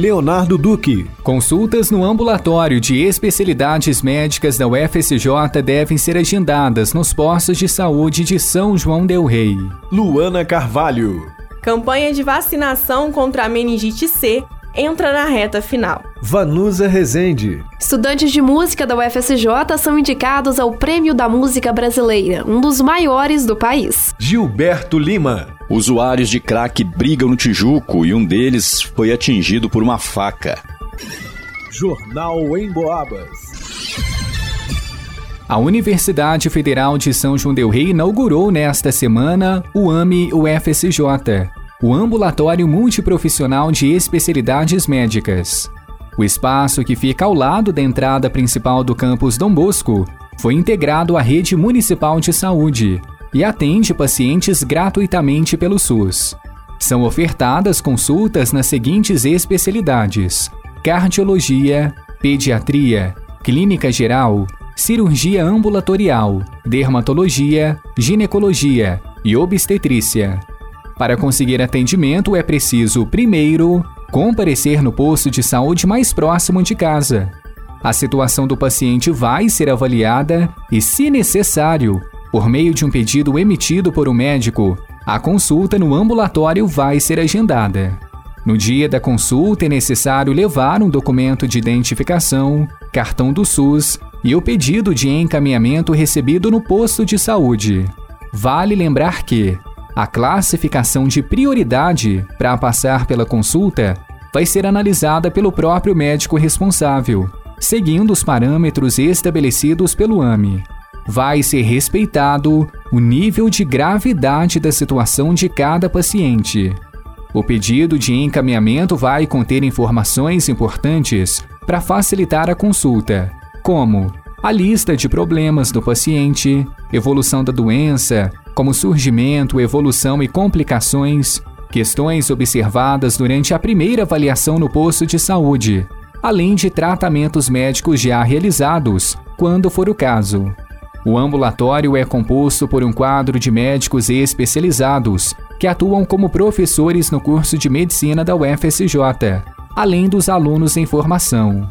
Leonardo Duque. Consultas no ambulatório de especialidades médicas da UFSJ devem ser agendadas nos postos de saúde de São João Del Rei. Luana Carvalho. Campanha de vacinação contra a meningite C entra na reta final. Vanusa Rezende. Estudantes de música da UFSJ são indicados ao Prêmio da Música Brasileira, um dos maiores do país. Gilberto Lima. Usuários de crack brigam no Tijuco e um deles foi atingido por uma faca. Jornal em Boabas. A Universidade Federal de São João del Rei inaugurou nesta semana o AME UFSJ, o Ambulatório Multiprofissional de Especialidades Médicas. O espaço, que fica ao lado da entrada principal do campus Dom Bosco, foi integrado à rede municipal de saúde e atende pacientes gratuitamente pelo SUS. São ofertadas consultas nas seguintes especialidades: cardiologia, pediatria, clínica geral, cirurgia ambulatorial, dermatologia, ginecologia e obstetrícia. Para conseguir atendimento é preciso, primeiro, comparecer no posto de saúde mais próximo de casa. A situação do paciente vai ser avaliada e, se necessário, por meio de um pedido emitido por um médico, a consulta no ambulatório vai ser agendada. No dia da consulta é necessário levar um documento de identificação, cartão do SUS e o pedido de encaminhamento recebido no posto de saúde. Vale lembrar que a classificação de prioridade para passar pela consulta vai ser analisada pelo próprio médico responsável, seguindo os parâmetros estabelecidos pelo AME. Vai ser respeitado o nível de gravidade da situação de cada paciente. O pedido de encaminhamento vai conter informações importantes para facilitar a consulta, como a lista de problemas do paciente, evolução da doença, como surgimento, evolução e complicações, questões observadas durante a primeira avaliação no posto de saúde, além de tratamentos médicos já realizados, quando for o caso. O ambulatório é composto por um quadro de médicos especializados que atuam como professores no curso de medicina da UFSJ, além dos alunos em formação.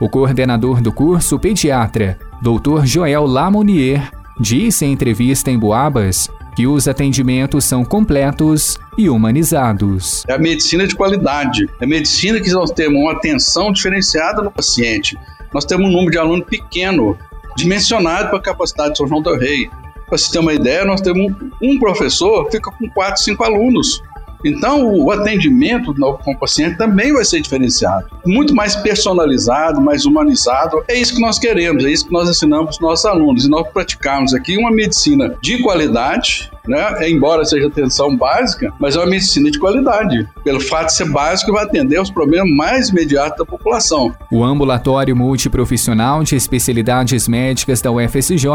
O coordenador do curso, pediatra, Dr. Joel Lamonier, disse em entrevista em Boabas que os atendimentos são completos e humanizados. É a medicina de qualidade, é a medicina que nós temos uma atenção diferenciada no paciente. Nós temos um número de alunos pequeno, dimensionado para a capacidade de São João del Rei. Para se ter uma ideia, nós temos um professor fica com quatro, cinco alunos. Então, o atendimento com o paciente também vai ser diferenciado, muito mais personalizado, mais humanizado. É isso que nós queremos, é isso que nós ensinamos para os nossos alunos. E nós praticamos aqui uma medicina de qualidade, né? embora seja atenção básica, mas é uma medicina de qualidade. Pelo fato de ser básico, vai atender os problemas mais imediatos da população. O ambulatório multiprofissional de especialidades médicas da UFSJ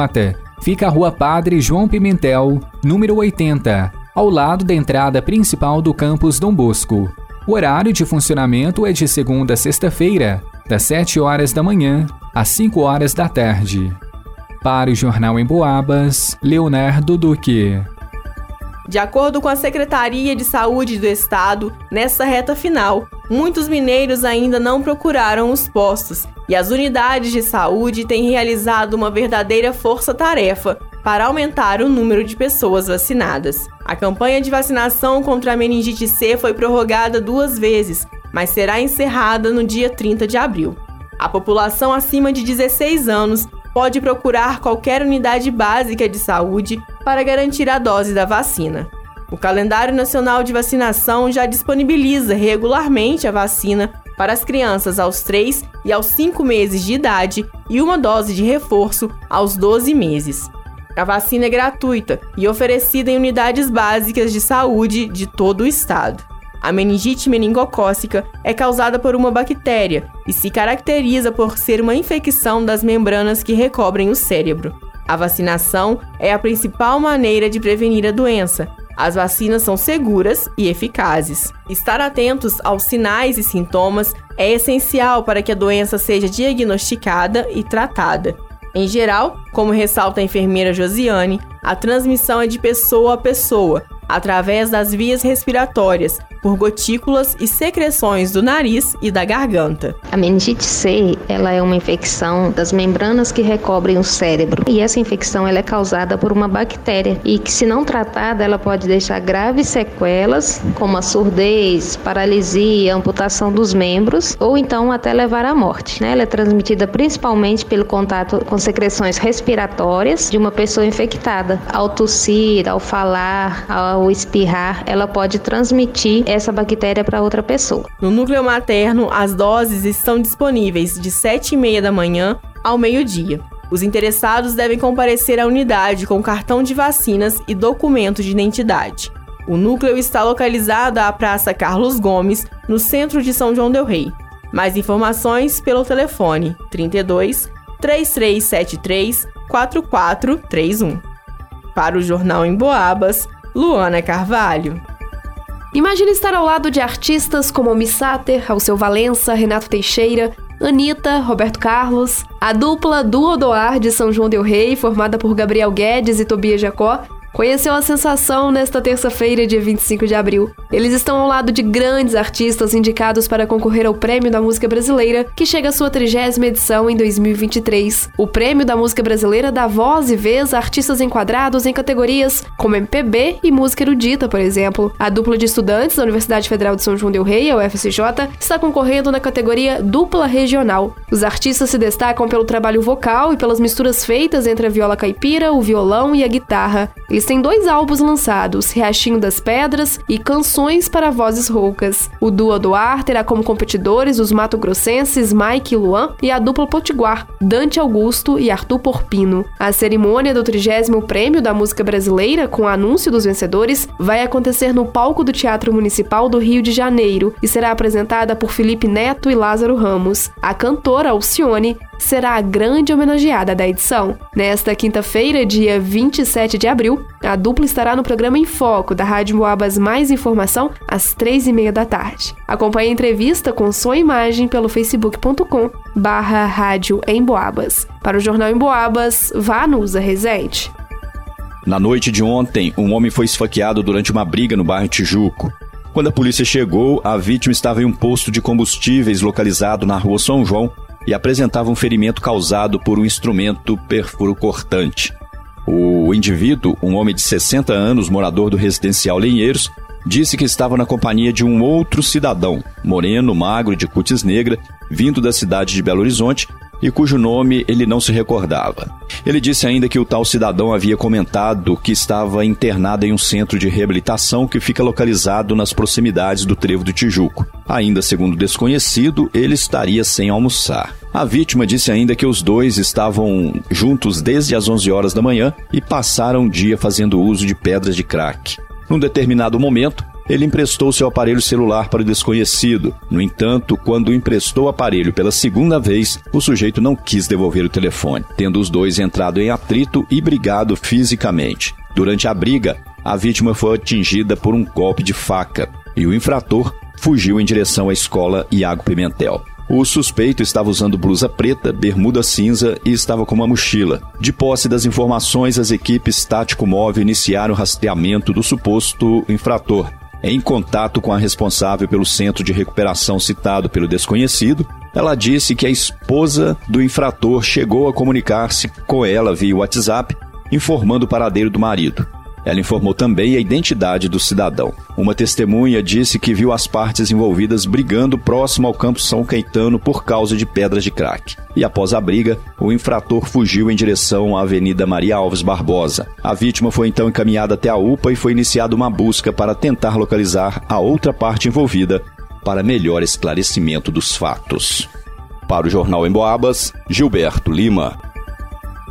fica à Rua Padre João Pimentel, número 80 ao lado da entrada principal do campus Dom Bosco. O horário de funcionamento é de segunda a sexta-feira, das 7 horas da manhã às 5 horas da tarde. Para o Jornal em Boabas, Leonardo Duque. De acordo com a Secretaria de Saúde do Estado, nessa reta final, muitos mineiros ainda não procuraram os postos e as unidades de saúde têm realizado uma verdadeira força-tarefa para aumentar o número de pessoas vacinadas. A campanha de vacinação contra a meningite C foi prorrogada duas vezes, mas será encerrada no dia 30 de abril. A população acima de 16 anos pode procurar qualquer unidade básica de saúde para garantir a dose da vacina. O calendário nacional de vacinação já disponibiliza regularmente a vacina para as crianças aos 3 e aos 5 meses de idade e uma dose de reforço aos 12 meses. A vacina é gratuita e oferecida em unidades básicas de saúde de todo o estado. A meningite meningocócica é causada por uma bactéria e se caracteriza por ser uma infecção das membranas que recobrem o cérebro. A vacinação é a principal maneira de prevenir a doença. As vacinas são seguras e eficazes. Estar atentos aos sinais e sintomas é essencial para que a doença seja diagnosticada e tratada. Em geral, como ressalta a enfermeira Josiane, a transmissão é de pessoa a pessoa, através das vias respiratórias, por gotículas e secreções do nariz e da garganta. A meningite C, ela é uma infecção das membranas que recobrem o cérebro. E essa infecção ela é causada por uma bactéria e que se não tratada, ela pode deixar graves sequelas, como a surdez, paralisia, amputação dos membros ou então até levar à morte. Né? Ela é transmitida principalmente pelo contato com secreções respiratórias de uma pessoa infectada. Ao tossir, ao falar, ao espirrar, ela pode transmitir essa bactéria para outra pessoa. No núcleo materno, as doses estão disponíveis de 7 e meia da manhã ao meio-dia. Os interessados devem comparecer à unidade com cartão de vacinas e documento de identidade. O núcleo está localizado à Praça Carlos Gomes, no centro de São João del Rei. Mais informações pelo telefone 32 3373 4431. Para o Jornal em Boabas, Luana Carvalho. Imagine estar ao lado de artistas como Missater, Alceu Valença, Renato Teixeira, Anitta, Roberto Carlos, a dupla Duo Doar de São João del Rei, formada por Gabriel Guedes e Tobias Jacó, conheceu a sensação nesta terça-feira, dia 25 de abril. Eles estão ao lado de grandes artistas indicados para concorrer ao Prêmio da Música Brasileira, que chega à sua trigésima edição em 2023. O Prêmio da Música Brasileira dá voz e vez a artistas enquadrados em categorias como MPB e música erudita, por exemplo. A dupla de estudantes da Universidade Federal de São João del Rei, a UFCJ, está concorrendo na categoria Dupla Regional. Os artistas se destacam pelo trabalho vocal e pelas misturas feitas entre a viola caipira, o violão e a guitarra. Eles têm dois álbuns lançados, Riachinho das Pedras e Canções para Vozes Roucas. O duo do Ar terá como competidores os mato-grossenses Mike e Luan e a dupla Potiguar, Dante Augusto e Arthur Porpino. A cerimônia do 30 Prêmio da Música Brasileira, com o anúncio dos vencedores, vai acontecer no palco do Teatro Municipal do Rio de Janeiro e será apresentada por Felipe Neto e Lázaro Ramos. A cantora Alcione será a grande homenageada da edição. Nesta quinta-feira, dia 27 de abril, a dupla estará no programa Em Foco da Rádio Moabas Mais Informação às três e meia da tarde. Acompanhe a entrevista com e imagem pelo facebook.com barra rádio em Boabas. Para o Jornal em Boabas, vá no Usa Resente. Na noite de ontem, um homem foi esfaqueado durante uma briga no bairro Tijuco. Quando a polícia chegou, a vítima estava em um posto de combustíveis localizado na rua São João, e apresentava um ferimento causado por um instrumento perfuro cortante. O indivíduo, um homem de 60 anos, morador do residencial Lenheiros, disse que estava na companhia de um outro cidadão, moreno, magro, de cutis negra, vindo da cidade de Belo Horizonte e cujo nome ele não se recordava. Ele disse ainda que o tal cidadão havia comentado que estava internado em um centro de reabilitação que fica localizado nas proximidades do Trevo do Tijuco. Ainda segundo o desconhecido, ele estaria sem almoçar. A vítima disse ainda que os dois estavam juntos desde as 11 horas da manhã e passaram o dia fazendo uso de pedras de crack. Num determinado momento, ele emprestou seu aparelho celular para o desconhecido. No entanto, quando emprestou o aparelho pela segunda vez, o sujeito não quis devolver o telefone, tendo os dois entrado em atrito e brigado fisicamente. Durante a briga, a vítima foi atingida por um golpe de faca e o infrator fugiu em direção à escola Iago Pimentel. O suspeito estava usando blusa preta, bermuda cinza e estava com uma mochila. De posse das informações, as equipes tático-móvel iniciaram o rastreamento do suposto infrator. Em contato com a responsável pelo centro de recuperação citado pelo desconhecido, ela disse que a esposa do infrator chegou a comunicar-se com ela via WhatsApp, informando o paradeiro do marido. Ela informou também a identidade do cidadão. Uma testemunha disse que viu as partes envolvidas brigando próximo ao campo São Caetano por causa de pedras de crack. E após a briga, o infrator fugiu em direção à Avenida Maria Alves Barbosa. A vítima foi então encaminhada até a UPA e foi iniciada uma busca para tentar localizar a outra parte envolvida para melhor esclarecimento dos fatos. Para o Jornal em Boabas, Gilberto Lima.